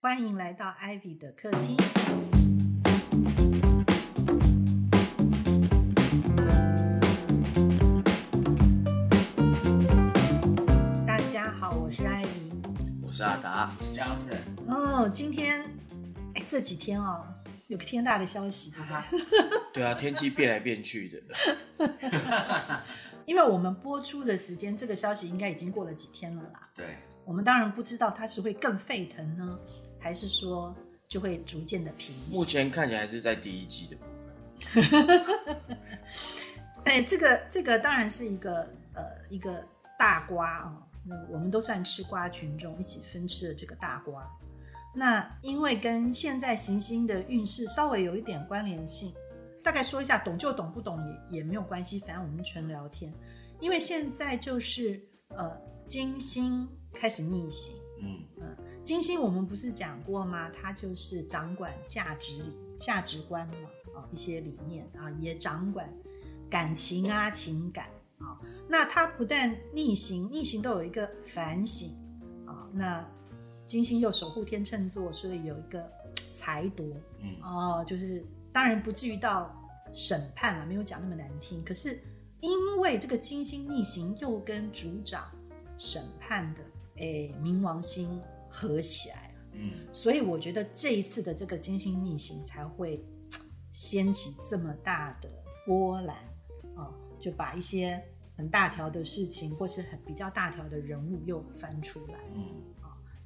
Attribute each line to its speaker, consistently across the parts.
Speaker 1: 欢迎来到 Ivy 的客厅。大家好，我是 Ivy。
Speaker 2: 我是阿达，
Speaker 3: 是这样子，
Speaker 1: 哦，今天哎这几天哦，有个天大的消息，
Speaker 3: 哈哈，
Speaker 2: 对啊，天气变来变去的，
Speaker 1: 因为我们播出的时间，这个消息应该已经过了几天了啦。
Speaker 3: 对，
Speaker 1: 我们当然不知道它是会更沸腾呢，还是说就会逐渐的平息。
Speaker 2: 目前看起来是在第一季的部分。
Speaker 1: 哎，这个这个当然是一个呃一个大瓜啊、嗯，我们都算吃瓜群众，一起分吃了这个大瓜。那因为跟现在行星的运势稍微有一点关联性，大概说一下，懂就懂，不懂也也没有关系，反正我们纯聊天。因为现在就是呃金星开始逆行，
Speaker 3: 嗯，
Speaker 1: 金星我们不是讲过吗？它就是掌管价值理、价值观嘛，啊、一些理念啊，也掌管感情啊、情感啊。那它不但逆行，逆行都有一个反省啊。那金星又守护天秤座，所以有一个裁夺，
Speaker 3: 嗯
Speaker 1: 哦，就是当然不至于到审判了，没有讲那么难听。可是因为这个金星逆行又跟主掌审判的诶冥王星合起来了，
Speaker 3: 嗯，
Speaker 1: 所以我觉得这一次的这个金星逆行才会 掀起这么大的波澜啊、就把一些很大条的事情或是很比较大条的人物又翻出来，
Speaker 3: 嗯，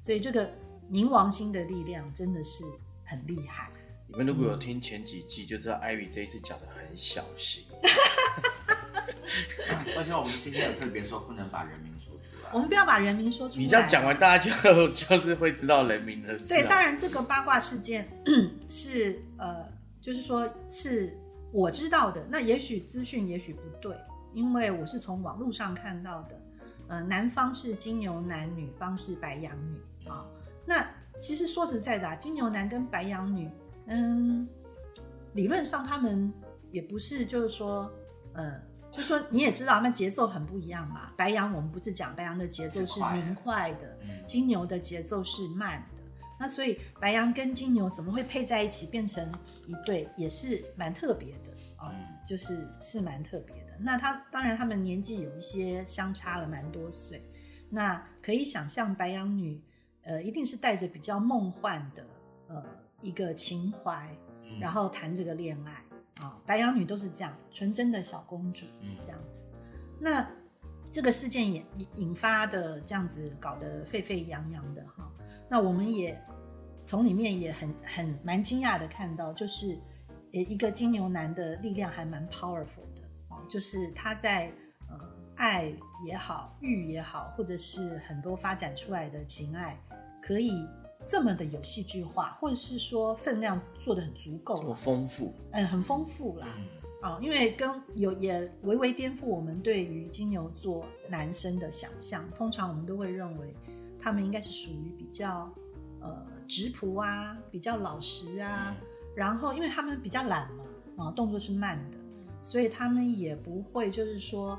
Speaker 1: 所以这个冥王星的力量真的是很厉害。
Speaker 2: 你们如果有听前几季，就知道艾比这一次讲的很小心。
Speaker 3: 而且我们今天有特别说不能把人名说
Speaker 1: 我们不要把人名说出来。
Speaker 2: 你这样讲完，大家就 就是会知道人名的事、啊。
Speaker 1: 对，当然这个八卦事件 是呃，就是说是我知道的，那也许资讯也许不对，因为我是从网络上看到的。呃，男方是金牛男，女方是白羊女啊、那其实说实在的、啊，金牛男跟白羊女，嗯，理论上他们也不是就是说，呃。就说你也知道，他们节奏很不一样嘛。白羊我们不是讲白羊的节奏是明快的，
Speaker 3: 嗯
Speaker 1: 金牛的节奏是慢的。那所以白羊跟金牛怎么会配在一起变成一对，也是蛮特别的啊、
Speaker 3: 嗯
Speaker 1: 就是是蛮特别的。那他当然他们年纪有一些相差了蛮多岁，那可以想象白羊女呃一定是带着比较梦幻的呃一个情怀，
Speaker 3: 嗯
Speaker 1: 然后谈这个恋爱啊、白羊女都是这样纯真的小公主
Speaker 3: 嗯
Speaker 1: 这样子。那这个事件也引引发的这样子搞得沸沸扬扬的哈，那我们也从里面也很很蛮惊讶的看到，就是呃一个金牛男的力量还蛮 powerful 的哦，就是他在呃爱也好，欲也好，或者是很多发展出来的情爱，可以这么的有戏剧化，或者是说分量做的很足够
Speaker 2: 多
Speaker 1: 了，
Speaker 2: 丰富。
Speaker 1: 嗯，很丰富啦。
Speaker 3: 嗯
Speaker 1: 啊、因为跟有也微微颠覆我们对于金牛座男生的想象。通常我们都会认为他们应该是属于比较呃直朴啊，比较老实啊，然后因为他们比较懒嘛，啊、动作是慢的，所以他们也不会就是说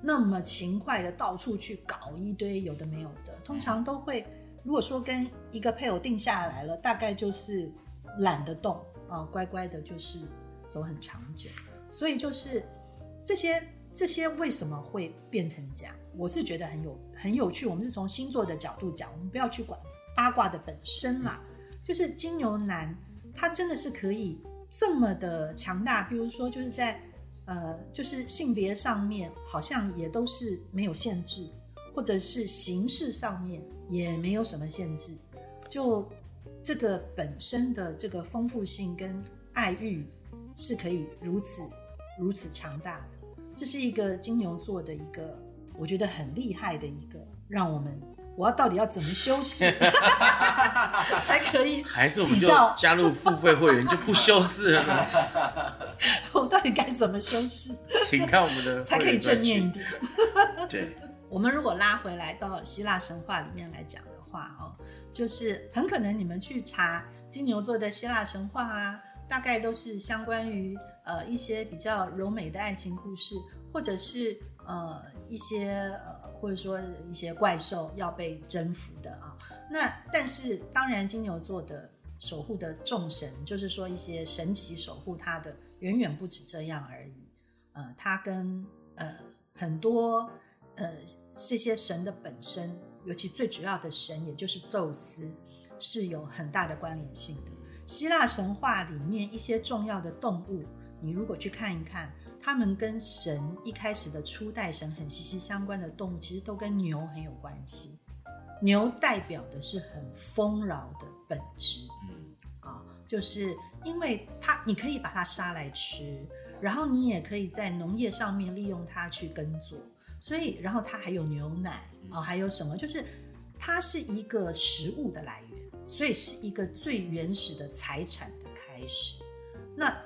Speaker 1: 那么勤快的到处去搞一堆有的没有的。通常都会，如果说跟一个配偶定下来了，大概就是懒得动啊、乖乖的，就是走很长久。所以就是这些这些为什么会变成这样？我是觉得很有很有趣。我们是从星座的角度讲，我们不要去管八卦的本身啦。就是金牛男，他真的是可以这么的强大，比如说就是在呃，就是性别上面好像也都是没有限制，或者是形式上面也没有什么限制，就这个本身的这个丰富性跟爱欲是可以如此如此强大的，这是一个金牛座的一个我觉得很厉害的一个，让我们我要到底要怎么休息 才可以？
Speaker 2: 还是我们就加入付费会员就不修饰了呢？
Speaker 1: 我到底该怎么修饰
Speaker 2: 请看我们的
Speaker 1: 才可以正面一。
Speaker 2: 点？对，
Speaker 1: 我们如果拉回来到希腊神话里面来讲的话，哦，就是很可能你们去查金牛座的希腊神话啊，大概都是相关于呃一些比较柔美的爱情故事，或者是呃一些呃或者说一些怪兽要被征服的啊。那但是当然，金牛座的守护的众神，就是说一些神奇守护他的，远远不止这样而已。呃，他跟呃很多呃这些神的本身，尤其最主要的神，也就是宙斯，是有很大的关联性的。希腊神话里面一些重要的动物，你如果去看一看，他们跟神一开始的初代神很息息相关的动物，其实都跟牛很有关系。牛代表的是很丰饶的本质，
Speaker 3: 嗯，
Speaker 1: 啊，就是因为它，你可以把它杀来吃，然后你也可以在农业上面利用它去耕作，所以，然后它还有牛奶啊，还有什么，就是它是一个食物的来源，所以是一个最原始的财产的开始。那，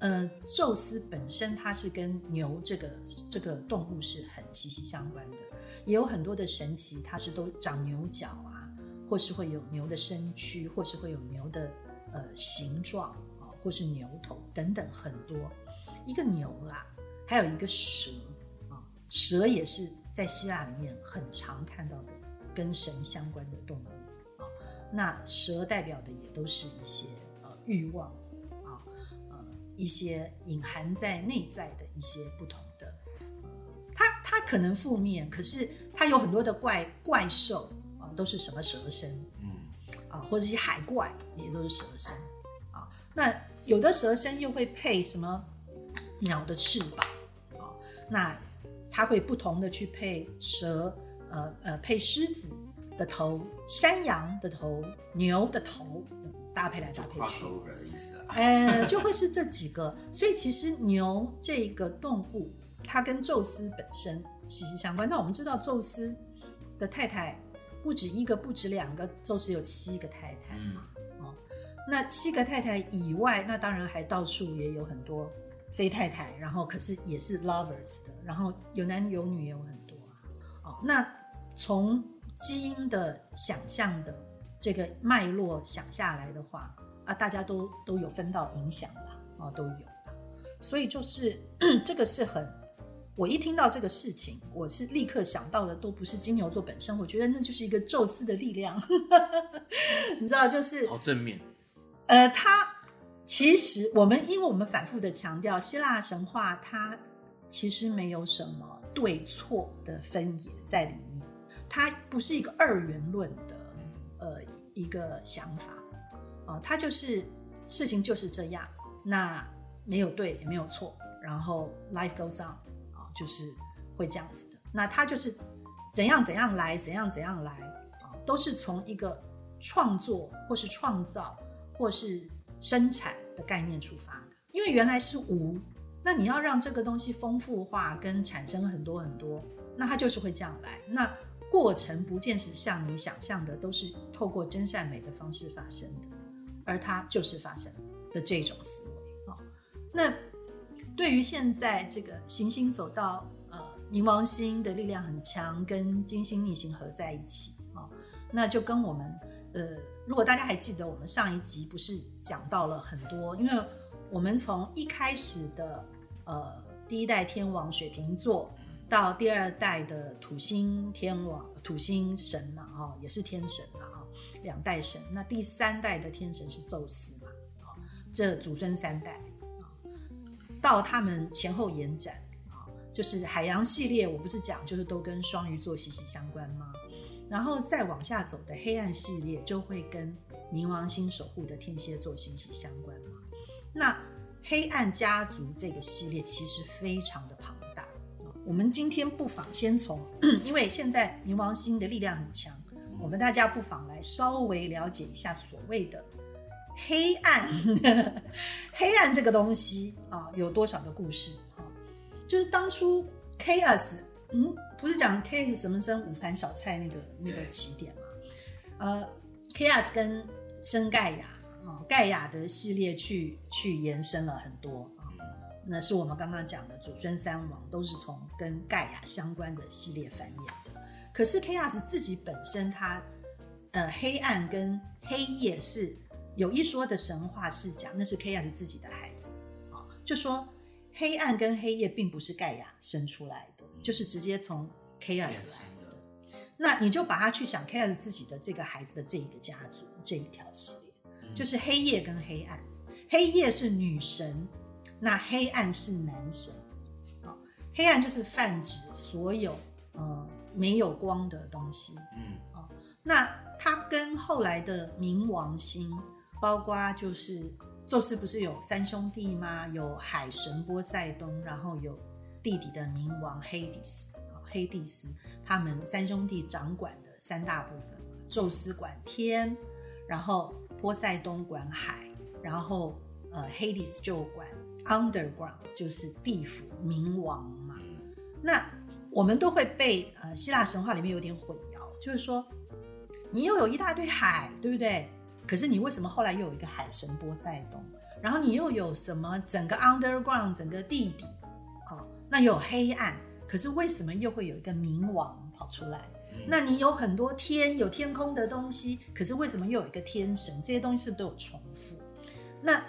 Speaker 1: 呃，宙斯本身它是跟牛这个这个动物是很息息相关的。也有很多的神奇，它是都长牛角啊，或是会有牛的身躯，或是会有牛的呃形状啊，或是牛头等等很多。一个牛啦，还有一个蛇啊，蛇也是在希腊里面很常看到的跟神相关的动物啊。那蛇代表的也都是一些呃欲望啊，呃一些隐含在内在的一些不同的。它它可能负面，可是它有很多的怪怪兽啊，都是什么蛇身，
Speaker 3: 嗯，
Speaker 1: 啊，或者一些海怪也都是蛇身啊。那有的蛇身又会配什么鸟的翅膀啊？那它会不同的去配蛇，呃呃，配狮子的头、山羊的头、牛的头，搭配来搭配去。
Speaker 3: 的意思啊？
Speaker 1: 呃，就会是这几个。所以其实牛这个动物。它跟宙斯本身息息相关。那我们知道，宙斯的太太不止一个，不止两个，宙斯有七个太太。
Speaker 3: 嗯，
Speaker 1: 哦，那七个太太以外，那当然还到处也有很多非太太，然后可是也是 lovers 的，然后有男有女也有很多啊。哦，那从基因的想象的这个脉络想下来的话，啊，大家都都有分到影响吧？哦，都有。所以就是 这个是很。我一听到这个事情，我是立刻想到的，都不是金牛座本身。我觉得那就是一个宙斯的力量，你知道，就是
Speaker 2: 好正面。
Speaker 1: 呃，他其实我们，因为我们反复的强调，希腊神话它其实没有什么对错的分野在里面，它不是一个二元论的呃一个想法啊，它就是事情就是这样，那没有对也没有错，然后 life goes on 啊。就是会这样子的，那他就是怎样怎样来，怎样怎样来啊，都是从一个创作或是创造或是生产的概念出发的。因为原来是无，那你要让这个东西丰富化跟产生很多很多，那它就是会这样来。那过程不见是像你想象的，都是透过真善美的方式发生的，而它就是发生的这种思维啊，那。对于现在这个行星走到呃冥王星的力量很强，跟金星逆行合在一起啊，那就跟我们呃，如果大家还记得我们上一集不是讲到了很多，因为我们从一开始的呃第一代天王水瓶座，到第二代的土星天王土星神嘛，哦，也是天神嘛，哦，两代神，那第三代的天神是宙斯嘛，哦，这祖孙三代。到他们前后延展啊，就是海洋系列，我不是讲就是都跟双鱼座息息相关吗？然后再往下走的黑暗系列就会跟冥王星守护的天蝎座息息相关嘛？那黑暗家族这个系列其实非常的庞大。我们今天不妨先从，因为现在冥王星的力量很强，我们大家不妨来稍微了解一下所谓的。黑暗，黑暗这个东西啊，有多少个故事啊？就是当初 chaos，嗯，不是讲 chaos 什么生五盘小菜那个那个起点嘛？呃，chaos 跟生盖亚啊，盖亚的系列去去延伸了很多啊。那是我们刚刚讲的祖孙三王，都是从跟盖亚相关的系列繁衍的。可是 chaos 自己本身，它呃，黑暗跟黑夜是。有一说的神话是讲那是是自己的孩子啊，就说黑暗跟黑夜并不是盖亚生出来的，就是直接从 chaos 来的。那你就把它去想 Chaos 自己的这个孩子的这一个家族这一条系列，就是黑夜跟黑暗。黑夜是女神，那黑暗是男神。好，黑暗就是泛指所有呃没有光的东西。
Speaker 3: 嗯，
Speaker 1: 那它跟后来的冥王星，包括就是宙斯不是有三兄弟吗？有海神波塞冬，然后有弟弟的冥王黑迪斯，黑迪斯，他们三兄弟掌管的三大部分，宙斯管天，然后波塞冬管海，然后呃黑迪斯就管 underground，就是地府冥王嘛。那我们都会被呃希腊神话里面有点混淆，就是说你又有一大堆海，对不对？可是你为什么后来又有一个海神波塞冬？然后你又有什么整个 underground 整个地底，那有黑暗，可是为什么又会有一个冥王跑出来？那你有很多天有天空的东西，可是为什么又有一个天神？这些东西是不是都有重复？那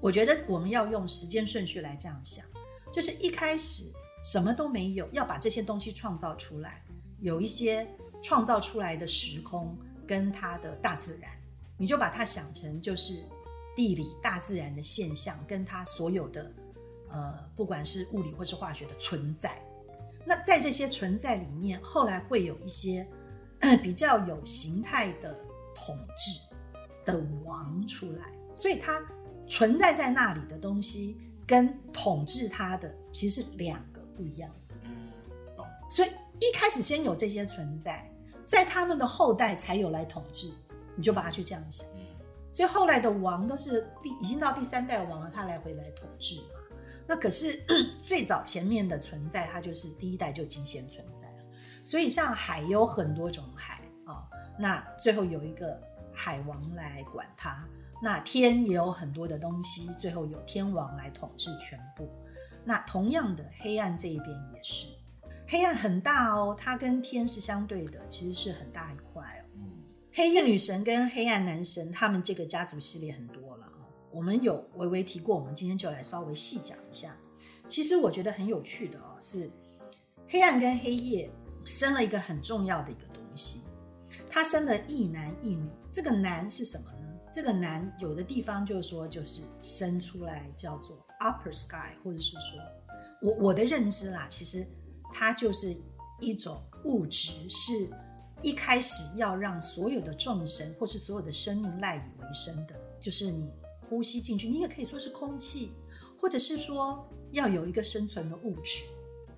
Speaker 1: 我觉得我们要用时间顺序来这样想，就是一开始什么都没有，要把这些东西创造出来，有一些创造出来的时空跟它的大自然，你就把它想成就是地理大自然的现象，跟它所有的呃，不管是物理或是化学的存在。那在这些存在里面，后来会有一些呃比较有形态的统治的王出来，所以它存在在那里的东西跟统治它的其实是两个不一样的。
Speaker 3: 嗯，懂。
Speaker 1: 所以一开始先有这些存在，在他们的后代才有来统治，你就把它去这样想。
Speaker 3: 嗯
Speaker 1: 所以后来的王都是第已经到第三代王了，他来回来统治嘛。那可是最早前面的存在，它就是第一代就已经先存在了。所以像海有很多种海啊、那最后有一个海王来管它。那天也有很多的东西，最后有天王来统治全部。那同样的，黑暗这一边也是，黑暗很大哦，它跟天是相对的，其实是很大一块哦。
Speaker 3: 嗯
Speaker 1: 黑夜女神跟黑暗男神，他们这个家族系列很多。我们有微微提过，我们今天就来稍微细讲一下。其实我觉得很有趣的哦，是黑暗跟黑夜生了一个很重要的一个东西，他生了一男一女。这个男是什么呢？这个男有的地方就是说，就是生出来叫做 upper sky，或者是说我我的认知啦，其实它就是一种物质，是一开始要让所有的众生或是所有的生命赖以为生的，就是你呼吸进去，你也可以说是空气，或者是说要有一个生存的物质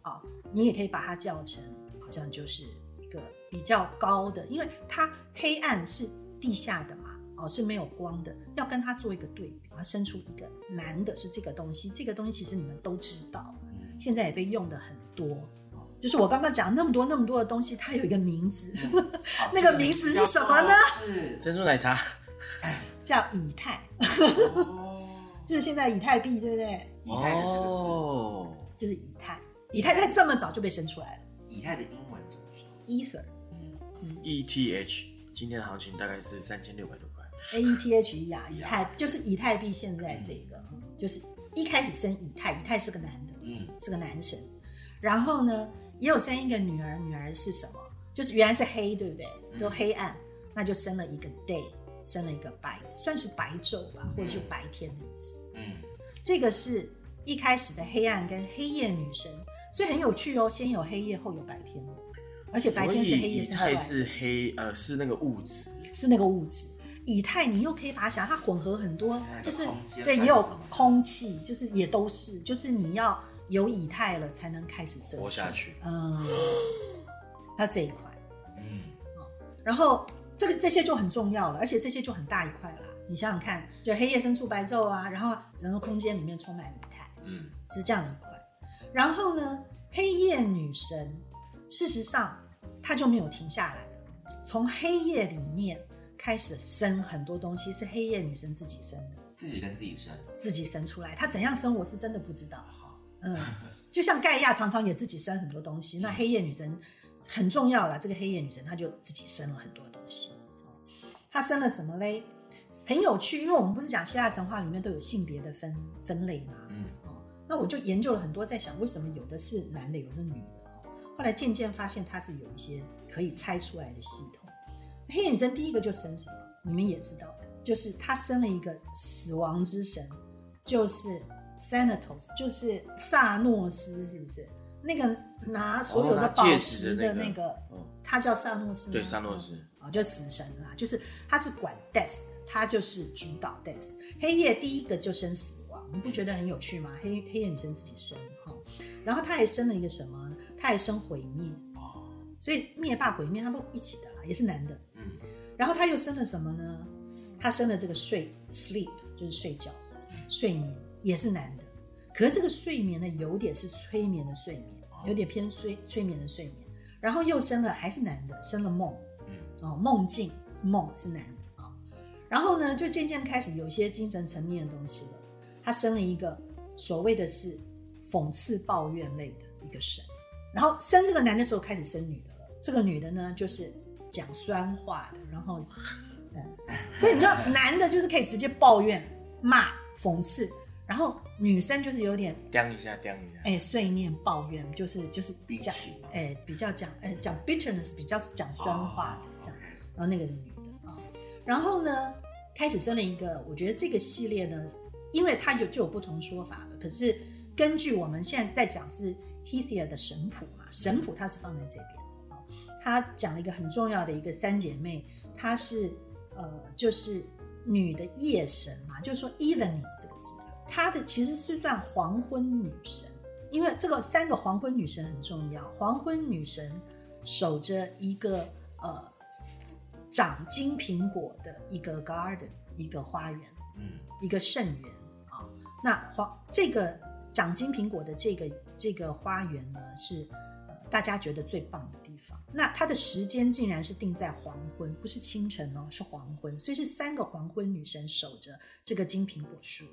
Speaker 1: 啊，你也可以把它叫成好像就是一个比较高的，因为它黑暗是地下的嘛，哦是没有光的，要跟它做一个对比，它生出一个男的是这个东西，这个东西其实你们都知道，
Speaker 3: 嗯
Speaker 1: 现在也被用的很多。哦就是我刚刚讲那么多那么多的东西，它有一个名字，那个名字是什么呢？
Speaker 3: 是
Speaker 2: 珍珠奶茶，
Speaker 1: 叫以太，
Speaker 3: 哦，
Speaker 1: 就是现在以太币，对不对？
Speaker 3: 以太的这个字，
Speaker 2: 哦，
Speaker 1: 就是以太，以太在这么早就被生出来了
Speaker 3: 以太的英文怎么说
Speaker 1: ？，Ether。
Speaker 3: 嗯
Speaker 2: ETH 今天的行情大概是三千六百多块。
Speaker 1: A E T H E 啊，以太就是以太币现在这个，就是一开始生以太，以太是个男的，
Speaker 3: 嗯
Speaker 1: 是个男神，然后呢也有生一个女儿，女儿是什么？就是原来是黑，对不对？
Speaker 3: 嗯
Speaker 1: 就黑暗，那就生了一个 day，生了一个白，算是白昼吧，或者是白天的意思。
Speaker 3: 嗯
Speaker 1: 这个是一开始的黑暗跟黑夜女神，所以很有趣哦，先有黑夜，后有白天，而且白天是黑夜生出来的。
Speaker 2: 太是黑，呃，是那个物质。
Speaker 1: 是那个物质。以太你又可以把它想，它混合很多，就是对，也有空气，就是也都是，就是你要有以太了才能开始生
Speaker 2: 活下去
Speaker 1: 嗯，它这一块，
Speaker 3: 嗯
Speaker 1: 然后这个这些就很重要了，而且这些就很大一块啦。你想想看，就黑夜生出白昼啊，然后整个空间里面充满以太，
Speaker 3: 嗯
Speaker 1: 是这样的一块。然后呢，黑夜女神，事实上她就没有停下来，从黑夜里面开始生很多东西，是黑夜女神自己生的，
Speaker 3: 自己跟自己生，
Speaker 1: 自己生出来。她怎样生，我是真的不知道。嗯，就像盖亚常常也自己生很多东西，那黑夜女神很重要了。这个黑夜女神她就自己生了很多东西。她生了什么嘞？很有趣，因为我们不是讲希腊神话里面都有性别的分分类吗？
Speaker 3: 嗯
Speaker 1: 哦，那我就研究了很多，在想为什么有的是男的，有的是女的。后来渐渐发现它是有一些可以猜出来的系统。黑眼神第一个就生什么？你们也知道的，就是他生了一个死亡之神，就是 Thanatos，就是萨诺斯，是不是？那个拿所有的宝石
Speaker 2: 的那个
Speaker 1: 他叫萨诺斯，
Speaker 2: 对，萨诺斯，
Speaker 1: 哦，就死神啦，就是他是管 death，的他就是主导 death。黑夜第一个就生死亡，你不觉得很有趣吗？黑黑夜女生自己生哈、然后他还生了一个什么？他还生毁灭，
Speaker 2: 哦，
Speaker 1: 所以灭霸毁灭他们一起的啦，也是男的。
Speaker 3: 嗯，
Speaker 1: 然后他又生了什么呢？他生了这个睡 sleep，就是睡觉，睡眠也是男的。可是这个睡眠呢，有点是催眠的睡眠，有点偏催催眠的睡眠。然后又生了还是男的，生了梦，
Speaker 3: 嗯，
Speaker 1: 哦，梦境是梦是男的啊、然后呢，就渐渐开始有一些精神层面的东西了。他生了一个所谓的是讽刺抱怨类的一个神，然后生这个男的时候开始生女的了。这个女的呢，就是讲酸话的，然后，嗯，所以你知道，男的就是可以直接抱怨、骂、讽刺，然后女生就是有点
Speaker 2: 掂一下，掂一下，
Speaker 1: 哎碎念、抱怨，就是就是讲
Speaker 3: 逼气嘛。
Speaker 1: 哎比较讲哎讲 bitterness 比较讲酸话的这样。然后那个是女的啊，然后呢，开始生了一个，我觉得这个系列呢，因为它有就有不同说法的，可是根据我们现在在讲是 Hesia 的神谱嘛，神谱它是放在这边的啊，它讲了一个很重要的一个三姐妹，她是呃就是女的夜神嘛，就是说 evening 这个字，她的其实是算黄昏女神，因为这个三个黄昏女神很重要，黄昏女神守着一个呃长金苹果的一个 garden，一个花园，
Speaker 3: 嗯，
Speaker 1: 一个圣园啊。那黄这个长金苹果的这个这个花园呢，是呃大家觉得最棒的地方。那它的时间竟然是定在黄昏，不是清晨哦，是黄昏，所以是三个黄昏女神守着这个金苹果树。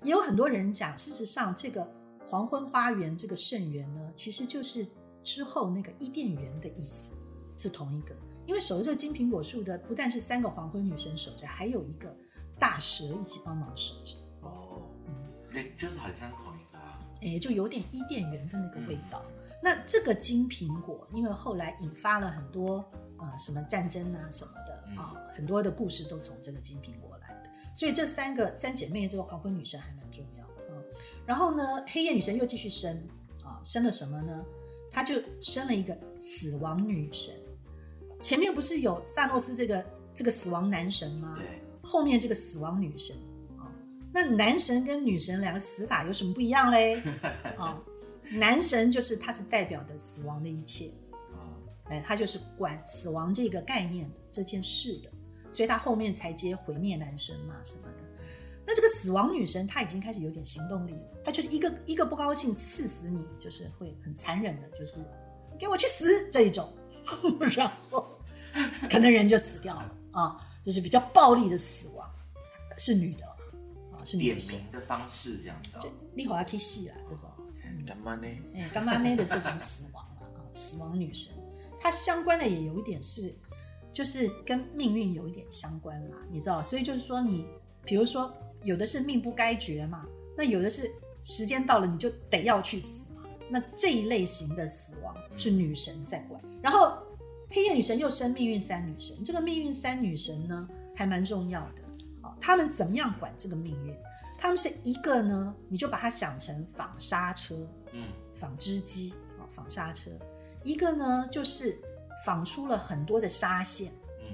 Speaker 3: 嗯，
Speaker 1: 也有很多人讲，事实上这个黄昏花园这个圣园呢，其实就是之后那个伊甸园的意思，是同一个。因为守着这个金苹果树的，不但是三个黄昏女神守着，还有一个大蛇一起帮忙守着，
Speaker 3: 哦，对，就是很像同一个啊，
Speaker 1: 哎，就有点伊甸园的那个味道。那这个金苹果，因为后来引发了很多呃什么战争啊什么的
Speaker 3: 嗯。
Speaker 1: 啊、很多的故事都从这个金苹果所以这三个三姐妹这个黄昏女神还蛮重要的啊、然后呢，黑夜女神又继续生啊、生了什么呢？她就生了一个死亡女神。前面不是有萨诺斯这个这个死亡男神吗？
Speaker 3: 对，
Speaker 1: 后面这个死亡女神啊、那男神跟女神两个死法有什么不一样嘞？啊、男神就是他是代表的死亡的一切，
Speaker 3: 啊，
Speaker 1: 哎，他就是管死亡这个概念的这件事的，所以他后面才接毁灭男神嘛什么的。那这个死亡女神她已经开始有点行动力了，她就是一个一个不高兴刺死你，就是会很残忍的，就是给我去死这一种，然后可能人就死掉了啊，就是比较暴力的死亡，是女的啊，是女
Speaker 3: 点
Speaker 1: 神，
Speaker 3: 名的方式这样子哦
Speaker 1: 就，立会要去戏啦这种。
Speaker 2: 干嘛呢？
Speaker 1: 哎，干妈呢的这种死亡啊，啊，死亡女神，她相关的也有一点是，就是跟命运有一点相关啦，你知道？所以就是说你，比如说有的是命不该绝嘛，那有的是时间到了你就得要去死嘛，那这一类型的死亡是女神在管，然后黑夜女神又生命运三女神，这个命运三女神呢还蛮重要的，啊，他们怎么样管这个命运？他们是一个呢，你就把它想成纺纱车，
Speaker 3: 嗯，
Speaker 1: 纺织机啊，纺纱车；一个呢就是纺出了很多的纱线，
Speaker 3: 嗯，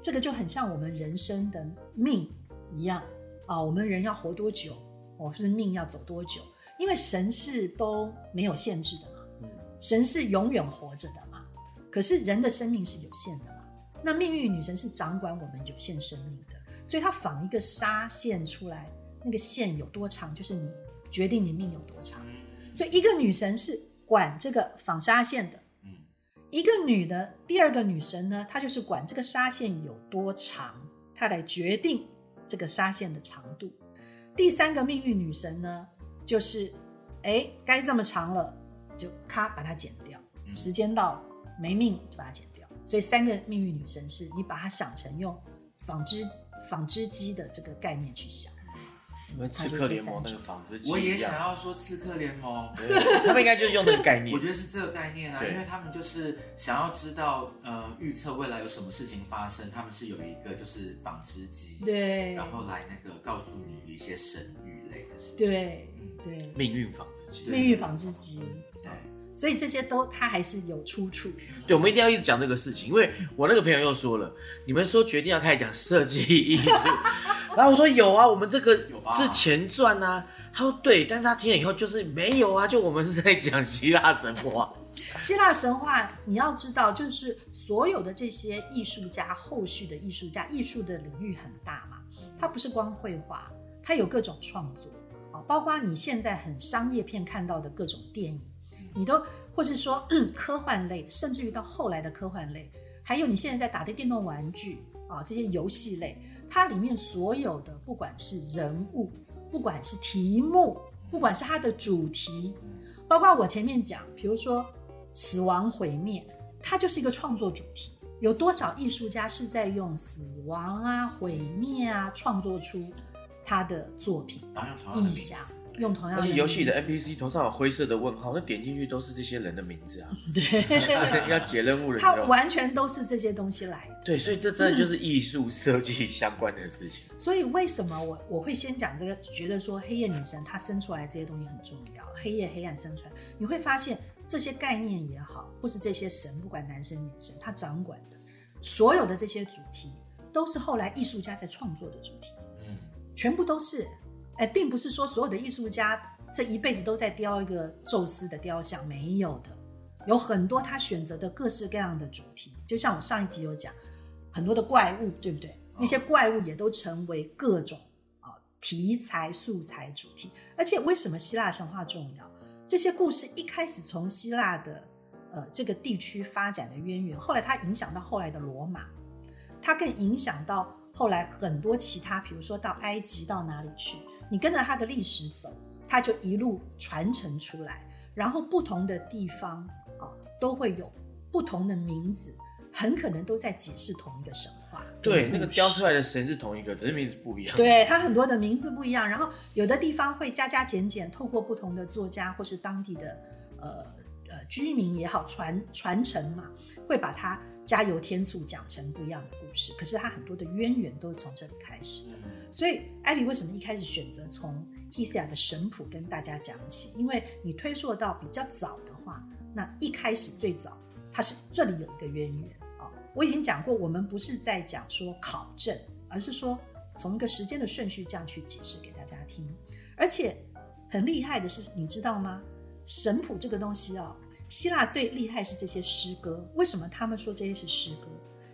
Speaker 1: 这个就很像我们人生的命一样啊，我们人要活多久，哦是命要走多久，因为神是都没有限制的嘛，
Speaker 2: 嗯，
Speaker 1: 神是永远活着的嘛，可是人的生命是有限的嘛，那命运女神是掌管我们有限生命的，所以她纺一个纱线出来，那个线有多长，就是你决定你命有多长。
Speaker 3: 嗯。
Speaker 1: 所以一个女神是管这个纺纱线的，
Speaker 3: 嗯，
Speaker 1: 一个女的，第二个女神呢，她就是管这个纱线有多长，她来决定这个纱线的长度。第三个命运女神呢，就是哎该这么长了，就咔把它剪掉，
Speaker 3: 嗯
Speaker 1: 时间到了没命就把它剪掉。所以三个命运女神是你把它想成用纺织纺织机的这个概念去想。
Speaker 2: 跟刺客联盟那个纺织机
Speaker 3: 我也，想要说刺客联盟。
Speaker 2: 他们应该就是用这个概念。
Speaker 3: 我。觉得是这个概念啊，因为他们就是想要知道，呃，预测未来有什么事情发生，他们是有一个就是纺织机，，
Speaker 1: 对。
Speaker 3: 然后来那个告诉你一些神谕类的事情，
Speaker 1: 对
Speaker 3: 嗯，
Speaker 1: 对，
Speaker 2: 命运纺织机，
Speaker 1: 命运纺织机，
Speaker 3: 对，
Speaker 1: 所以这些都它还是有出处。
Speaker 2: 对，我们一定要一直讲这个事情，因为我那个朋友又说了，你们说决定要开始讲设计艺术，然后我说有啊，我们这个是前传啊。他说对，但是他听了以后就是没有啊，就我们是在讲希腊神话。
Speaker 1: 希腊神话，你要知道，就是所有的这些艺术家，后续的艺术家，艺术的领域很大嘛，它不是光绘画，它有各种创作啊，包括你现在很商业片看到的各种电影，你都或是说、嗯科幻类，甚至于到后来的科幻类，还有你现在在打的电动玩具啊，这些游戏类，它里面所有的不管是人物，不管是题目，不管是它的主题，包括我前面讲，比如说死亡毁灭，它就是一个创作主题。有多少艺术家是在用死亡啊、毁灭啊创作出他的作品、意象，用同样的
Speaker 2: 而且游戏的 NPC 头上有灰色的问号，那点进去都是这些人的名字啊。
Speaker 1: 对，
Speaker 2: 要解任务的时
Speaker 1: 它
Speaker 2: 候，
Speaker 1: 完全都是这些东西来的。
Speaker 2: 对，所以这真的就是艺术设计相关的事情。
Speaker 1: 所以为什么我我会先讲这个？觉得说黑夜女神她生出来这些东西很重要，黑夜黑暗生出来，你会发现这些概念也好，或是这些神，不管男生女生，他掌管的所有的这些主题，都是后来艺术家在创作的主题，
Speaker 3: 嗯，
Speaker 1: 全部都是。哎，并不是说所有的艺术家这一辈子都在雕一个宙斯的雕像，没有的，有很多他选择的各式各样的主题。就像我上一集有讲，很多的怪物，对不对？那些怪物也都成为各种啊题材素材主题。而且为什么希腊神话重要？这些故事一开始从希腊的呃这个地区发展的渊源，后来它影响到后来的罗马，它更影响到后来很多其他，比如说到埃及到哪里去，你跟着它的历史走，它就一路传承出来，然后不同的地方啊都会有不同的名字，很可能都在解释同一个神话。
Speaker 2: 对，那个雕出来。的神是同一个，只是名字不一样。
Speaker 1: 对，它很多的名字不一样，然后有的地方会加加减减，透过不同的作家或是当地的呃呃居民也好传传承嘛，会把它加油添醋讲成不一样的故事。可是它很多的渊源都是从这里开始的。所以艾比为什么一开始选择从 Hisia 的神谱跟大家讲起？因为你推溯到比较早的话，那一开始最早它是这里有一个渊源啊、哦。我已经讲过，我们不是在讲说考证，而是说从一个时间的顺序这样去解释给大家听。而且很厉害的是，你知道吗？神谱这个东西啊、希腊最厉害是这些诗歌。为什么他们说这些是诗歌？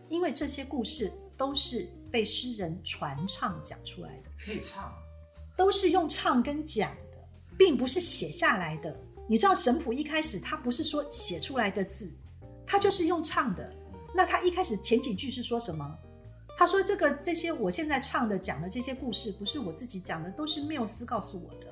Speaker 1: 因为这些故事都是被诗人传唱讲出来的。
Speaker 3: 可以唱，
Speaker 1: 都是用唱跟讲的，并不是写下来的。你知道神谱一开始他不是说写出来的字，他就是用唱的。那他一开始前几句是说什么？他说这个这些我现在唱的讲的这些故事不是我自己讲的，都是缪斯告诉我的。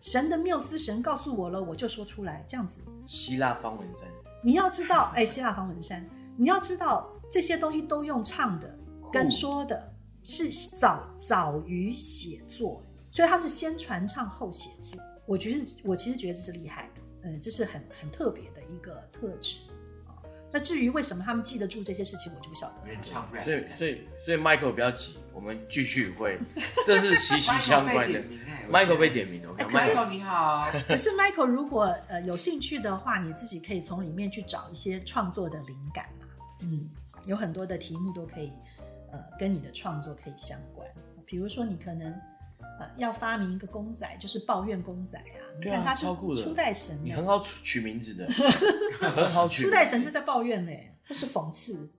Speaker 1: 神的缪斯神告诉我了，我就说出来这样子。
Speaker 2: 希腊方文山，
Speaker 1: 你要知道，哎，希腊方文山，你要知道这些东西都用唱的跟说的，是早早于写作，所以他们是先传唱后写作。我觉得我其实觉得这是厉害的，嗯，这是很很特别的一个特质啊。那至于为什么他们记得住这些事情，我就不晓得了。
Speaker 3: 原唱 rap，
Speaker 2: 所以所以所以 Michael 不要急，我们继续会，这是息息相关的。Michael 被点名了
Speaker 3: ，Michael 你好，
Speaker 1: 可是 Michael 如果呃有兴趣的话，你自己可以从里面去找一些创作的灵感嘛。嗯，有很多的题目都可以呃跟你的创作可以相关。比如说你可能呃要发明一个公仔，就是抱怨公仔啊。你看他是初代神呢，
Speaker 2: 你很好取取名字的，很好取。
Speaker 1: 初代神就在抱怨嘞，或是讽刺。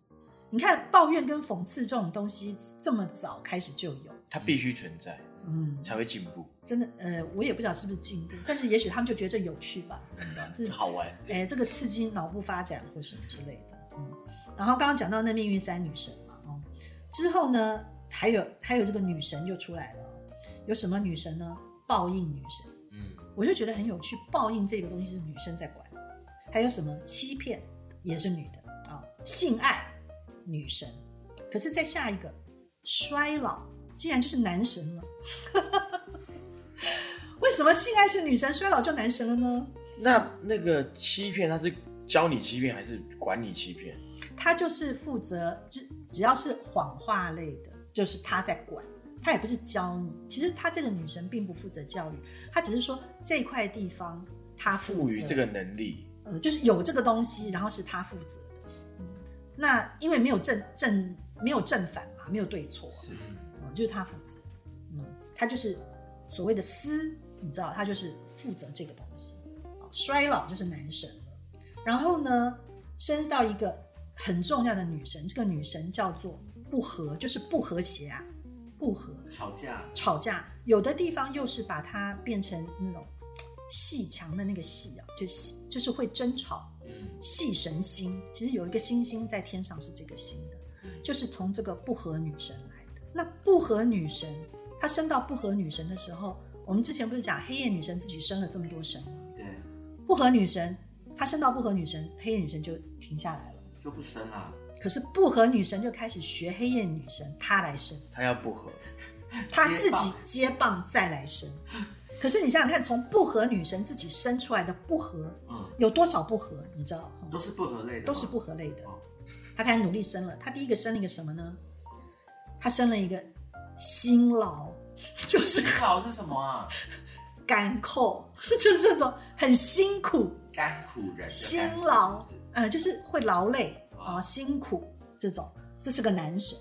Speaker 1: 你看抱怨跟讽刺这种东西这么早开始就有，
Speaker 2: 它必须存在，
Speaker 1: 嗯，
Speaker 2: 才会进步，
Speaker 1: 真的呃我也不知道是不是进步，但是也许他们就觉得这有趣吧，这是
Speaker 2: 好玩。
Speaker 1: 哎，这个刺激脑部发展或什么之类的，嗯。然后刚刚讲到那命运三女神之后呢，还有还有这个女神就出来了，有什么女神呢？报应女神，
Speaker 3: 嗯，
Speaker 1: 我就觉得很有趣，报应这个东西是女生在管的，还有什么欺骗也是女的啊、性爱女神，可是再下一个衰老竟然就是男神了，为什么性爱是女神，衰老就男神了呢？
Speaker 2: 那那个欺骗，他是教你欺骗还是管你欺骗？
Speaker 1: 他就是负责，只只要是谎话类的，就是他在管，他也不是教你。其实他这个女神并不负责教育，他只是说这块地方他
Speaker 2: 赋予这个能力，
Speaker 1: 呃，就是有这个东西，然后是他负责的。嗯，那因为没有正正没有正反嘛，没有对错，
Speaker 3: 是
Speaker 1: 嗯，就是他负责。嗯，他就是所谓的司，你知道，他就是负责这个东西。哦衰老就是男神了。然后呢，升到一个很重要的女神，这个女神叫做不和，就是不和谐啊，不和。
Speaker 3: 吵架，
Speaker 1: 吵架，有的地方又是把它变成那种戏强的那个戏啊，就戏就是会争吵，
Speaker 3: 嗯
Speaker 1: 戏神星。其实有一个星星在天上是这个星的，
Speaker 3: 嗯
Speaker 1: 就是从这个不和女神来的。那不和女神，她升到不和女神的时候，我们之前不是讲黑夜女神自己生了这么多神吗？
Speaker 3: 对，
Speaker 1: 不和女神，她升到不和女神，黑夜女神就停下来了。
Speaker 3: 就不生了，
Speaker 1: 可是不和女神就开始学黑夜女神，她来生。
Speaker 2: 她要不和，
Speaker 1: 她自己接棒再来生。可是你想想看，从不和女神自己生出来的不和
Speaker 3: 嗯，
Speaker 1: 有多少不和？你知道？
Speaker 3: 都是不和类的，
Speaker 1: 都是不和类的
Speaker 3: 哦。
Speaker 1: 他开始努力生了，他第一个生了一个什么呢？他生了一个辛劳，就是
Speaker 3: 辛劳是什么啊？
Speaker 1: 干扣，就是这种很辛苦、
Speaker 3: 甘苦人的
Speaker 1: 辛劳呃，就是会劳累啊、
Speaker 3: 哦
Speaker 1: 辛苦这种。这是个男神，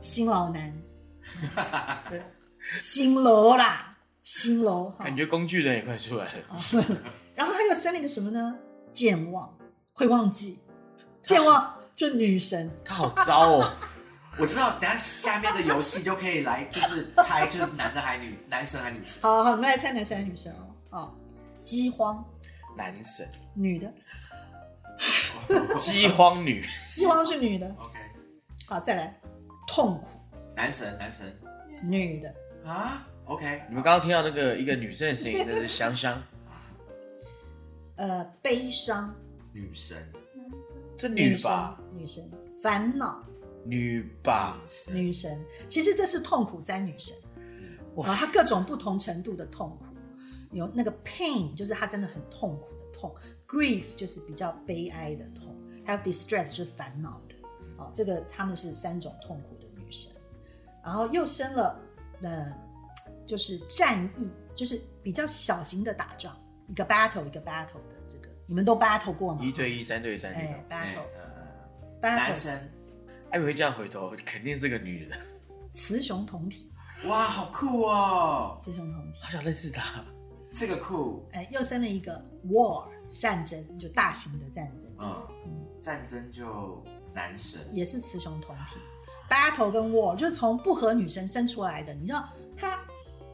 Speaker 1: 辛劳男，对辛劳啦，辛劳。
Speaker 2: 感觉工具人也快出来了。
Speaker 1: 啊，然后他又生了一个什么呢？健忘，会忘记，健忘 就女神。
Speaker 2: 他好糟哦，
Speaker 3: 我知道，等下下面的游戏就可以来，就是猜，就是男的还女，男生还女神。
Speaker 1: 好好，我们来猜男神还是女神哦。哦，饥荒，
Speaker 2: 男神，
Speaker 1: 女的，
Speaker 2: 饥荒女，
Speaker 1: 饥荒是女的。
Speaker 3: OK，
Speaker 1: 好，再来，痛苦，
Speaker 3: 男神，男神。
Speaker 1: 女的。
Speaker 3: 啊，OK，
Speaker 2: 你们刚刚听到那个一个女生的声音，那是香香，
Speaker 1: 呃，悲伤，
Speaker 3: 女神，
Speaker 2: 这女吧，
Speaker 1: 生，女神，烦恼，
Speaker 2: 女吧，
Speaker 3: 女神，
Speaker 1: 女神。其实这是痛苦三女神。
Speaker 2: 哇。
Speaker 1: 啊，她各种不同程度的痛苦，有那个 pain，就是她真的很痛苦的痛；grief 就是比较悲哀的痛；还有 distress 就是烦恼的。哦，这个他们是三种痛苦的女神。然后又生了，呃，就是战役，就是比较小型的打仗，一个 battle 一个 battle 的这个，你们都 battle 过吗？
Speaker 2: 一对一、三对三那
Speaker 1: 哎
Speaker 2: 种。
Speaker 1: ，battle
Speaker 2: 嗯
Speaker 1: ，battle
Speaker 3: 男生，
Speaker 2: 艾薇会这样回头，肯定是个女人，
Speaker 1: 雌雄同体，
Speaker 3: 哇，好酷哦，
Speaker 1: 雌雄同体。
Speaker 2: 好想认识她。
Speaker 3: 这个酷，
Speaker 1: 哎，又生了一个 war 战争，就大型的战争。
Speaker 3: 嗯，
Speaker 1: 嗯，
Speaker 3: 战争就男神，
Speaker 1: 也是雌雄同体，battle 跟 war 就是从不和女神生出来的。你知道他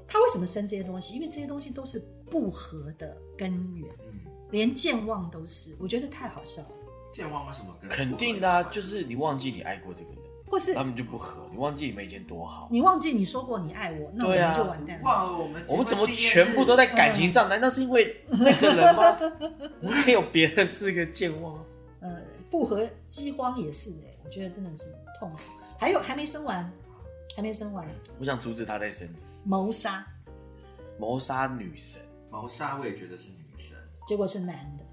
Speaker 1: 他为什么生这些东西？因为这些东西都是不和的根源，
Speaker 3: 嗯，
Speaker 1: 连健忘都是。我觉得太好笑了。
Speaker 3: 健忘为什么跟
Speaker 2: 肯定的、啊，就是你忘记你爱过这个人，
Speaker 1: 或是
Speaker 2: 他们就不合。你忘记你们以前多好，
Speaker 1: 你忘记你说过你爱我，那我
Speaker 2: 对啊
Speaker 1: 们就完蛋了。
Speaker 3: 忘了我们
Speaker 2: 我们怎么全部都在感情上？难道是因为那个人吗？我们可以有别的是个健忘。
Speaker 1: 呃，不和饥荒也是哎、我觉得真的是痛苦。还有还没生完，还没生完，
Speaker 2: 我想阻止他再生。
Speaker 1: 谋杀，
Speaker 2: 谋杀女神，
Speaker 3: 谋杀？我也觉得是女神，
Speaker 1: 结果是男的，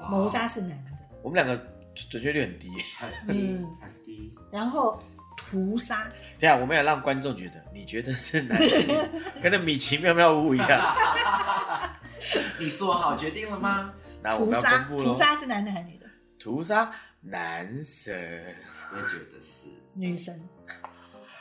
Speaker 3: 哇
Speaker 1: 谋杀是男的。
Speaker 2: 我们两个准确率很低。
Speaker 3: 很低
Speaker 1: 嗯
Speaker 3: 很低，
Speaker 1: 然后屠杀，
Speaker 2: 等一下，我们要让观众觉得，你觉得是男的，跟那米奇妙妙屋一样。
Speaker 3: 你做好决定了吗？
Speaker 2: 那我们要
Speaker 1: 屠杀，
Speaker 2: 公布喽。
Speaker 1: 屠杀是男的还是女的？
Speaker 2: 屠杀男神。
Speaker 3: 我也觉得是，
Speaker 1: 女神。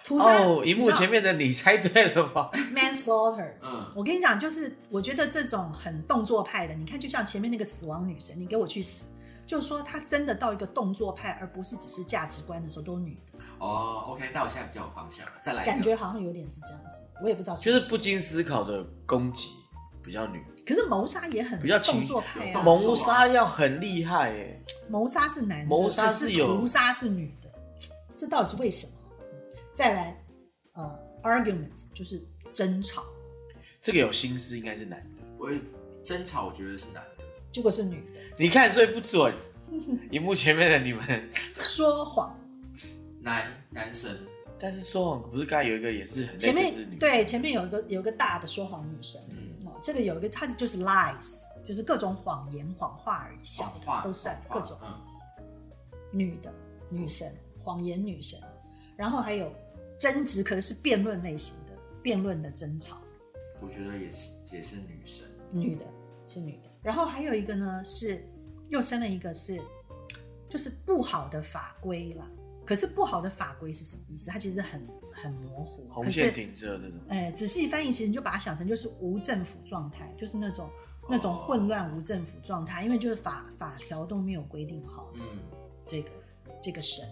Speaker 1: 屠杀
Speaker 2: 哦，荧幕前面的你猜对了吗？
Speaker 1: manslaughter，
Speaker 3: 嗯
Speaker 1: 我跟你讲，就是我觉得这种很动作派的，你看，就像前面那个死亡女神，你给我去死，就是说他真的到一个动作派，而不是只是价值观的时候都女的，
Speaker 3: 哦，OK，那我现在比较有方向了，再来
Speaker 1: 感觉好像有点是这样子，我也不知道是不
Speaker 2: 就是不经思考的攻击，比较女。
Speaker 1: 可是谋杀也很
Speaker 2: 比较情
Speaker 1: 动作派啊，
Speaker 2: 谋杀要很厉害哎，
Speaker 1: 谋杀是男的，
Speaker 2: 谋杀是有
Speaker 1: 屠杀是女的，这到底是为什么？再来，呃，argument 就是争吵，
Speaker 2: 这个有心思应该是男的。
Speaker 3: 我也争吵，我觉得是男的，
Speaker 1: 结果是女的，
Speaker 2: 你看，所以不准。荧幕前面的你们，
Speaker 1: 说谎。
Speaker 3: 男男神，
Speaker 2: 但是说谎不是刚才有一个也是很
Speaker 1: 前面对前面有一个有一个大的说谎女神，
Speaker 3: 嗯。
Speaker 1: 哦，这个有一个，它是就是 lies，就是各种谎言、谎话而已，小
Speaker 3: 谎话
Speaker 1: 的都算各种。
Speaker 3: 嗯，
Speaker 1: 女的女神，谎言女神，然后还有争执，可能是辩论类型的，辩论的争吵，
Speaker 3: 我觉得也是也是女神，
Speaker 1: 女的是女的，然后还有一个呢是又生了一个是就是不好的法规啦。可是不好的法规是什么意思？它其实很很模糊。可是
Speaker 2: 红线顶着那种，
Speaker 1: 哎，仔细翻译，其实你就把它想成就是无政府状态，就是那种那种混乱无政府状态，因为就是法法条都没有规定好的
Speaker 3: 嗯
Speaker 1: 这个这个神，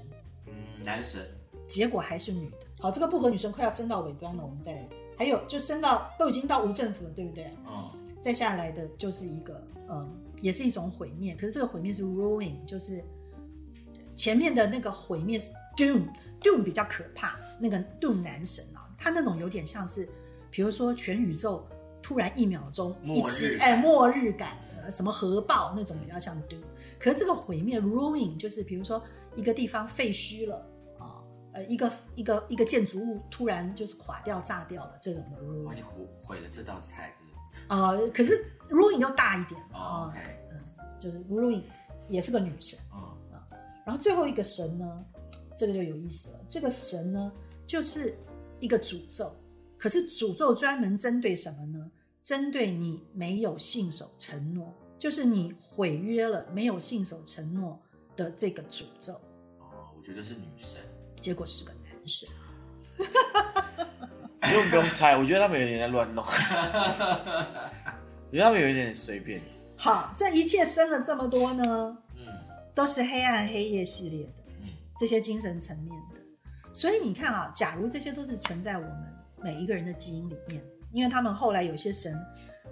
Speaker 3: 嗯，男神，
Speaker 1: 结果还是女的。好，这个不合女神快要升到尾端了，我们再来。还有就升到都已经到无政府了，对不对？
Speaker 3: 嗯
Speaker 1: 再下来的就是一个呃，也是一种毁灭，可是这个毁灭是 ruin，就是前面的那个毁灭是 doom doom 比较可怕，那个 doom 男神啊，他那种有点像是，比如说全宇宙突然一秒钟一起
Speaker 3: 感
Speaker 1: 哎末日感的什么核爆那种比较像 doom，可是这个毁灭 ruin 就是比如说一个地方废墟了啊，呃一个一个一个建筑物突然就是垮掉炸掉了这种的 ruin
Speaker 3: 哇，你毁毁了这道菜，
Speaker 1: 呃，可是 ruin 又大一点啊、就是 ruin 也是个女神。
Speaker 3: 嗯
Speaker 1: 然后最后一个神呢，这个就有意思了。这个神呢，就是一个诅咒，可是诅咒专门针对什么呢？针对你没有信守承诺，就是你毁约了，没有信守承诺的这个诅咒。
Speaker 3: 哦，我觉得是女神，
Speaker 1: 结果是个男神。
Speaker 2: 不用不用猜，我觉得他们有点在乱弄，我觉得他们有一点随便。
Speaker 1: 好，这一切生了这么多呢，
Speaker 3: 嗯
Speaker 1: 都是黑暗黑夜系列的。
Speaker 3: 嗯
Speaker 1: 这些精神层面的。所以你看啊，假如这些都是存在我们每一个人的基因里面，因为他们后来有些神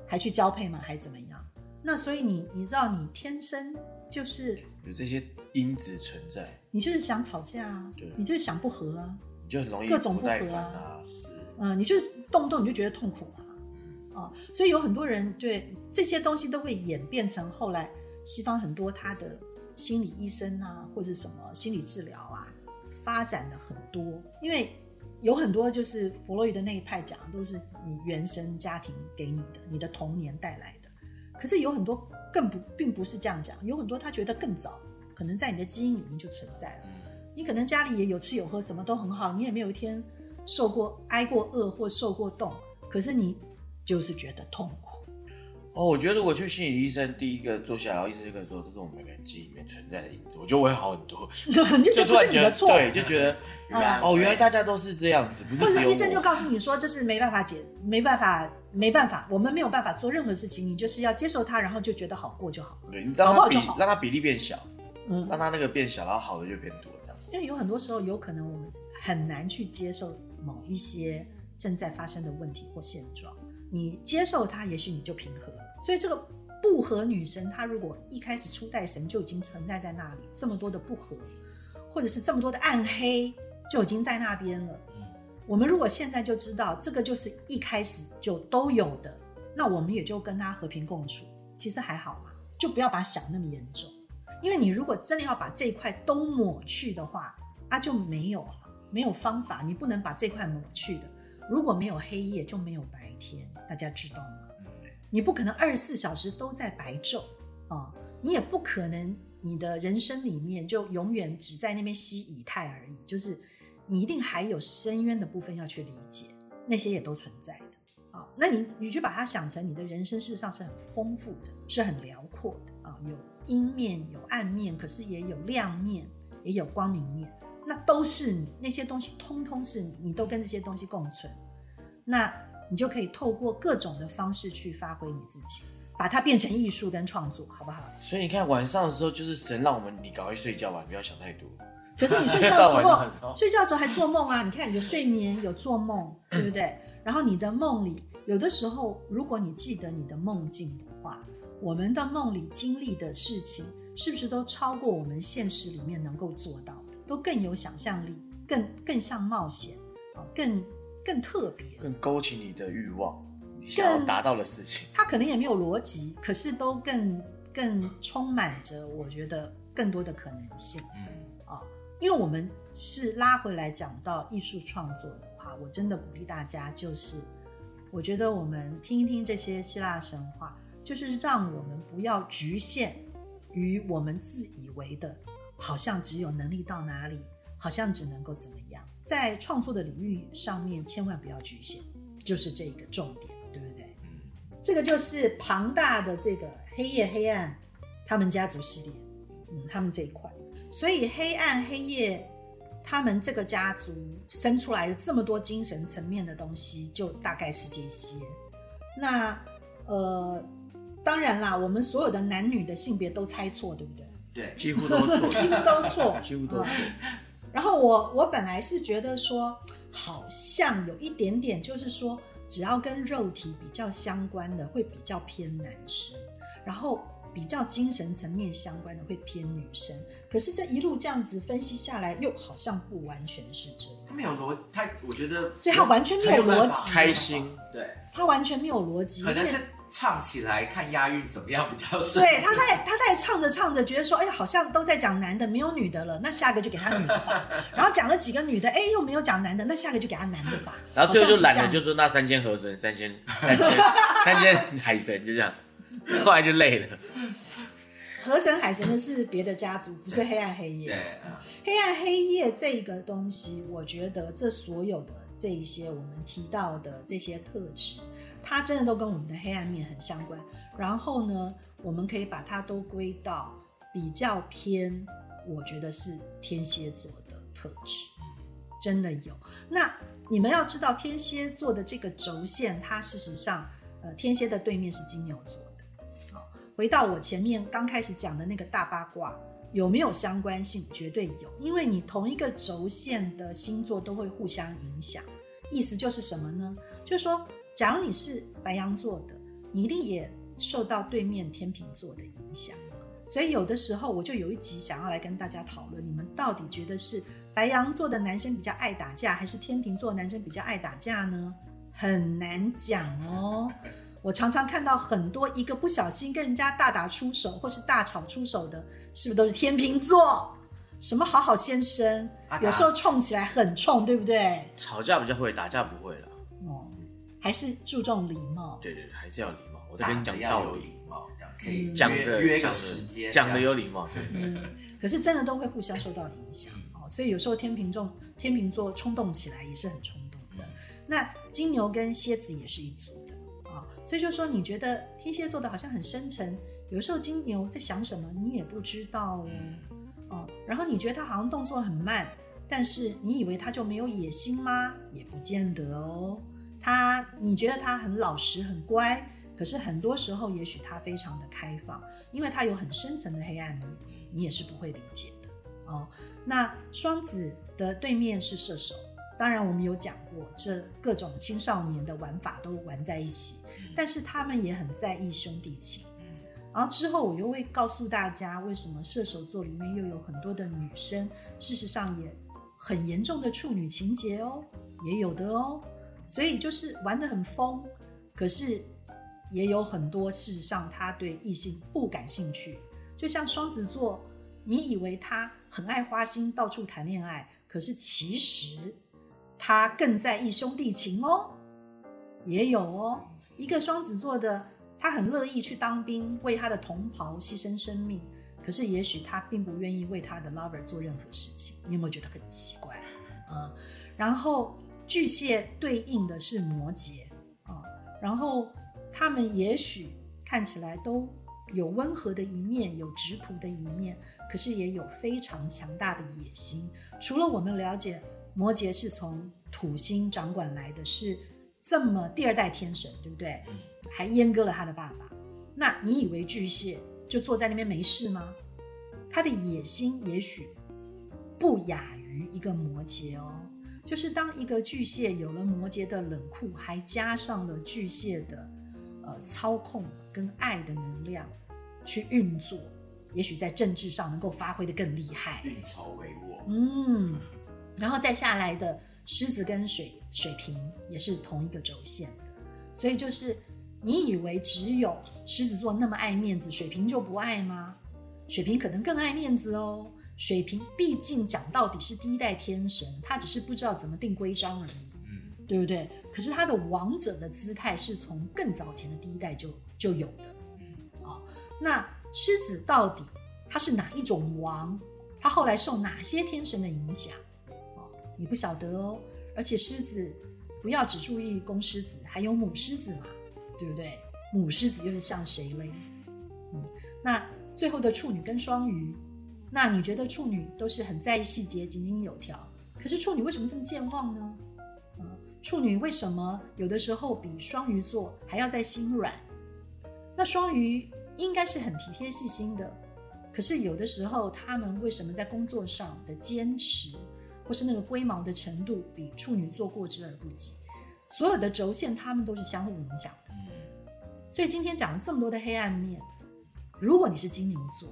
Speaker 1: 还去交配嘛，还怎么样？那所以你你知道，你天生就是
Speaker 2: 有这些因子存在，
Speaker 1: 你就是想吵架啊
Speaker 2: 对，
Speaker 1: 你就是想不和啊，
Speaker 2: 你就很容易
Speaker 1: 各种
Speaker 2: 不
Speaker 1: 和啊
Speaker 2: 烦
Speaker 1: 嗯、你就是动不动你就觉得痛苦啊，
Speaker 3: 嗯
Speaker 1: 啊，所以有很多人对这些东西都会演变成后来西方很多他的心理医生啊，或者什么心理治疗啊，发展的很多，因为有很多就是弗洛伊德那一派讲的都是你原生家庭给你的，你的童年带来的，可是有很多更不并不是这样讲，有很多他觉得更早，可能在你的基因里面就存在了。
Speaker 3: 嗯
Speaker 1: 你可能家里也有吃有喝，什么都很好，你也没有一天受过挨过饿或受过冻，可是你就是觉得痛苦。
Speaker 2: 哦，我觉得如果去心理医生，第一个坐下来，然后医生就跟你说，这是我们每个人记忆里面存在的因子，我觉得我会好很多。
Speaker 1: 你就觉得不
Speaker 2: 突然觉得
Speaker 1: 是你的错，
Speaker 2: 对，就觉得
Speaker 3: 原来
Speaker 2: 哦，原来大家都是这样子，不是
Speaker 1: 医生就。告诉你说这是没办法解，没办法，没办法，我们没有办法做任何事情，你就是要接受它，然后就觉得好过就好了。
Speaker 2: 对，你让它比
Speaker 1: 好就好
Speaker 2: 让它比例变小，
Speaker 1: 嗯，
Speaker 2: 让它那个变小，然后好的就变多，这样子。
Speaker 1: 因为有很多时候有可能我们很难去接受某一些正在发生的问题或现状，你接受它，也许你就平和了。所以这个不和女神，她如果一开始初代神就已经存在在那里，这么多的不和，或者是这么多的暗黑就已经在那边了。我们如果现在就知道这个就是一开始就都有的，那我们也就跟它和平共处，其实还好嘛，就不要把想那么严重。因为你如果真的要把这一块都抹去的话，啊就没有了，没有方法，你不能把这块抹去的。如果没有黑夜，就没有白天，大家知道吗？你不可能二十四小时都在白昼啊、你也不可能你的人生里面就永远只在那边吸以太而已，就是你一定还有深渊的部分要去理解，那些也都存在的啊、那你你就把它想成你的人生事实上是很丰富的，是很辽阔的啊、有阴面有暗面，可是也有亮面，也有光明面，那都是你那些东西，通通是你，你都跟这些东西共存，那你就可以透过各种的方式去发挥你自己，把它变成艺术跟创作，好不好？
Speaker 2: 所以你看晚上的时候，就是神让我们你赶快睡觉吧，你不要想太多。
Speaker 1: 可是你睡觉 的时候，睡觉的时候还做梦啊！你看有睡眠，有做梦，对不对？然后你的梦里，有的时候，如果你记得你的梦境的话，我们的梦里经历的事情，是不是都超过我们现实里面能够做到的？都更有想象力，更更像冒险啊，更更特别。
Speaker 2: 更勾起你的欲望，你想要达到的事情。
Speaker 1: 它可能也没有逻辑，可是都更更充满着我觉得更多的可能性。
Speaker 3: 嗯
Speaker 1: 啊，因为我们是拉回来讲到艺术创作的话，我真的鼓励大家就是我觉得我们听一听这些希腊神话，就是让我们不要局限于我们自以为的，好像只有能力到哪里，好像只能够怎么样，在创作的领域上面千万不要局限，就是这个重点，对不对？这个就是庞大的这个黑夜黑暗他们家族系列，嗯，他们这一块，所以黑暗黑夜他们这个家族生出来的这么多精神层面的东西，就大概是这些。那呃，当然啦，我们所有的男女的性别都猜错，对不对？
Speaker 3: 对，
Speaker 2: 几乎都错，
Speaker 1: 几乎都错，
Speaker 2: 几乎都错。
Speaker 1: 然后我我本来是觉得说，好像有一点点，就是说，只要跟肉体比较相关的，会比较偏男生，然后比较精神层面相关的会偏女生。可是这一路这样子分析下来，又好像不完全是这样，
Speaker 3: 他没有逻，他我觉得，
Speaker 1: 所以他完全没有逻辑，
Speaker 2: 开心，
Speaker 3: 对，
Speaker 1: 他完全没有逻辑，
Speaker 3: 可能是唱起来看押韵怎么样比较顺。
Speaker 1: 对，他在他在唱着唱着，觉得说，哎呀，好像都在讲男的，没有女的了，那下个就给他女的吧。然后讲了几个女的，哎，又没有讲男的，那下个就给他男的吧。
Speaker 2: 然后最后就懒得就是那三千河神、三千三千 三千海神就这样，后来就累了。
Speaker 1: 河神海神的是别的家族，不是黑暗黑夜。
Speaker 3: 对，
Speaker 1: 黑暗黑夜这个东西，我觉得这所有的这一些我们提到的这些特质，它真的都跟我们的黑暗面很相关。然后呢，我们可以把它都归到比较偏，我觉得是天蝎座的特质，真的有。那你们要知道，天蝎座的这个轴线，它事实上，呃，天蝎的对面是金牛座的。好，回到我前面刚开始讲的那个大八卦，有没有相关性？绝对有，因为你同一个轴线的星座都会互相影响。意思就是什么呢？就是说，假如你是白羊座的，你一定也受到对面天秤座的影响。所以有的时候，我就有一集想要来跟大家讨论，你们到底觉得是白羊座的男生比较爱打架，还是天秤座的男生比较爱打架呢？很难讲哦。我常常看到很多一个不小心跟人家大打出手或是大吵出手的，是不是都是天秤座？什么好好先生
Speaker 3: 啊，
Speaker 1: 有时候冲起来很冲，对不对？
Speaker 2: 吵架比较会，打架不会了。
Speaker 1: 哦，还是注重礼貌。
Speaker 2: 对对对，还是要礼貌。我在跟你讲
Speaker 3: 要
Speaker 2: 道理，
Speaker 3: 有礼貌，这样可以
Speaker 1: 嗯
Speaker 2: 讲的
Speaker 3: 约约个
Speaker 2: 讲的
Speaker 3: 时间，
Speaker 2: 讲的有礼貌。对，
Speaker 1: 嗯，可是真的都会互相受到影响哦，所以有时候天秤座天秤座冲动起来也是很冲动的。那金牛跟蝎子也是一组的啊、所以就说你觉得天蝎座的好像很深沉，有时候金牛在想什么你也不知道哦，哦，然后你觉得他好像动作很慢，但是你以为他就没有野心吗？也不见得哦。他你觉得他很老实很乖，可是很多时候也许他非常的开放，因为他有很深层的黑暗面，你也是不会理解的哦。那双子的对面是射手，当然我们有讲过，这各种青少年的玩法都玩在一起，但是他们也很在意兄弟情。然后之后我又会告诉大家，为什么射手座里面又有很多的女生，事实上也很严重的处女情节哦，也有的哦。所以就是玩得很疯，可是也有很多事实上他对异性不感兴趣。就像双子座，你以为他很爱花心，到处谈恋爱，可是其实他更在意兄弟情哦，也有哦。一个双子座的，他很乐意去当兵，为他的同袍牺牲生命，可是也许他并不愿意为他的 lover 做任何事情。你有没有觉得很奇怪？嗯，然后巨蟹对应的是摩羯啊、然后他们也许看起来都有温和的一面，有质朴的一面，可是也有非常强大的野心。除了我们了解摩羯是从土星掌管来的，是这么第二代天神，对不对？还阉割了他的爸爸。那你以为巨蟹就坐在那边没事吗？他的野心也许不亚于一个摩羯哦。就是当一个巨蟹有了摩羯的冷酷，还加上了巨蟹的呃操控跟爱的能量去运作，也许在政治上能够发挥的更厉害。
Speaker 3: 运筹帷幄，
Speaker 1: 嗯，然后再下来的狮子跟水水瓶也是同一个轴线的，所以就是你以为只有狮子座那么爱面子，水瓶就不爱吗？水瓶可能更爱面子哦。水瓶毕竟讲到底是第一代天神，他只是不知道怎么定规章而已。
Speaker 3: 嗯，
Speaker 1: 对不对？可是他的王者的姿态是从更早前的第一代就就有的。哦，那狮子到底他是哪一种王？他后来受哪些天神的影响？哦，你不晓得哦。而且狮子不要只注意公狮子，还有母狮子嘛，对不对？母狮子又是像谁嘞？嗯，那最后的处女跟双鱼，那你觉得处女都是很在意细节、井井有条？可是处女为什么这么健忘呢？嗯，处女为什么有的时候比双鱼座还要再心软？那双鱼应该是很体贴细心的，可是有的时候他们为什么在工作上的坚持，或是那个龟毛的程度，比处女座过之而不及？所有的轴线，他们都是相互影响的。所以今天讲了这么多的黑暗面，如果你是金牛座，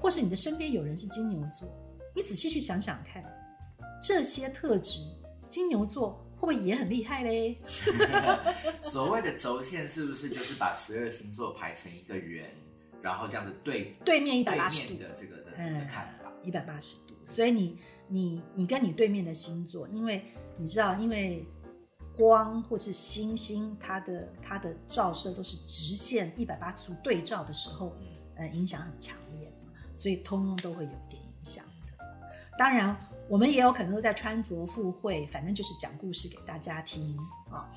Speaker 1: 或是你的身边有人是金牛座，你仔细去想想看，这些特质，金牛座会不会也很厉害嘞？
Speaker 3: 所谓的轴线是不是就是把十二星座排成一个圆，然后这样子对
Speaker 1: 对面一百八十度
Speaker 3: 的这个的的看法？
Speaker 1: 一百八十度。所以你你你跟你对面的星座，因为你知道，因为。光或是星星，它的它的照射都是直线一百八十度对照的时候，呃，影响很强烈，所以通通都会有一点影响的。当然，我们也有可能都在穿着附会，反正就是讲故事给大家听啊。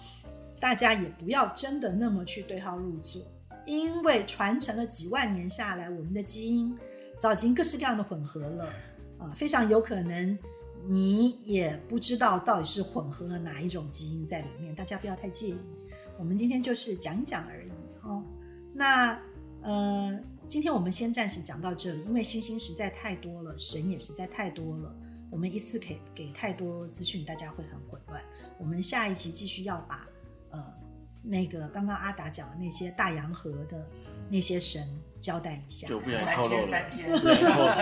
Speaker 1: 大家也不要真的那么去对号入座，因为传承了几万年下来，我们的基因早已经各式各样的混合了啊，非常有可能。你也不知道到底是混合了哪一种基因在里面，大家不要太介意。我们今天就是讲一讲而已哦。那呃，今天我们先暂时讲到这里，因为星星实在太多了，神也实在太多了，我们一次给给太多资讯，大家会很混乱。我们下一集继续要把呃那个刚刚阿达讲的那些大洋河的那些神交代一下。
Speaker 2: 就不想透露 了，
Speaker 3: 三千，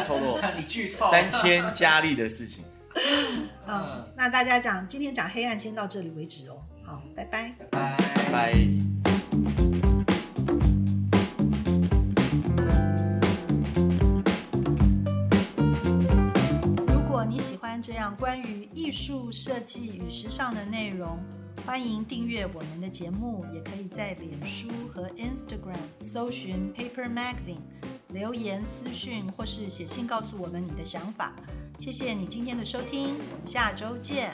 Speaker 2: 透露，
Speaker 3: 你剧透
Speaker 2: 三千佳丽的事情。
Speaker 1: 嗯，那大家讲，今天讲黑暗先到这里为止哦。好，拜拜，
Speaker 3: 拜
Speaker 2: 拜。
Speaker 1: 这样关于艺术设计与时尚的内容，欢迎订阅我们的节目，也可以在脸书和 Instagram 搜寻 Paper Magazine，留言私讯或是写信告诉我们你的想法。谢谢你今天的收听，我们下周见。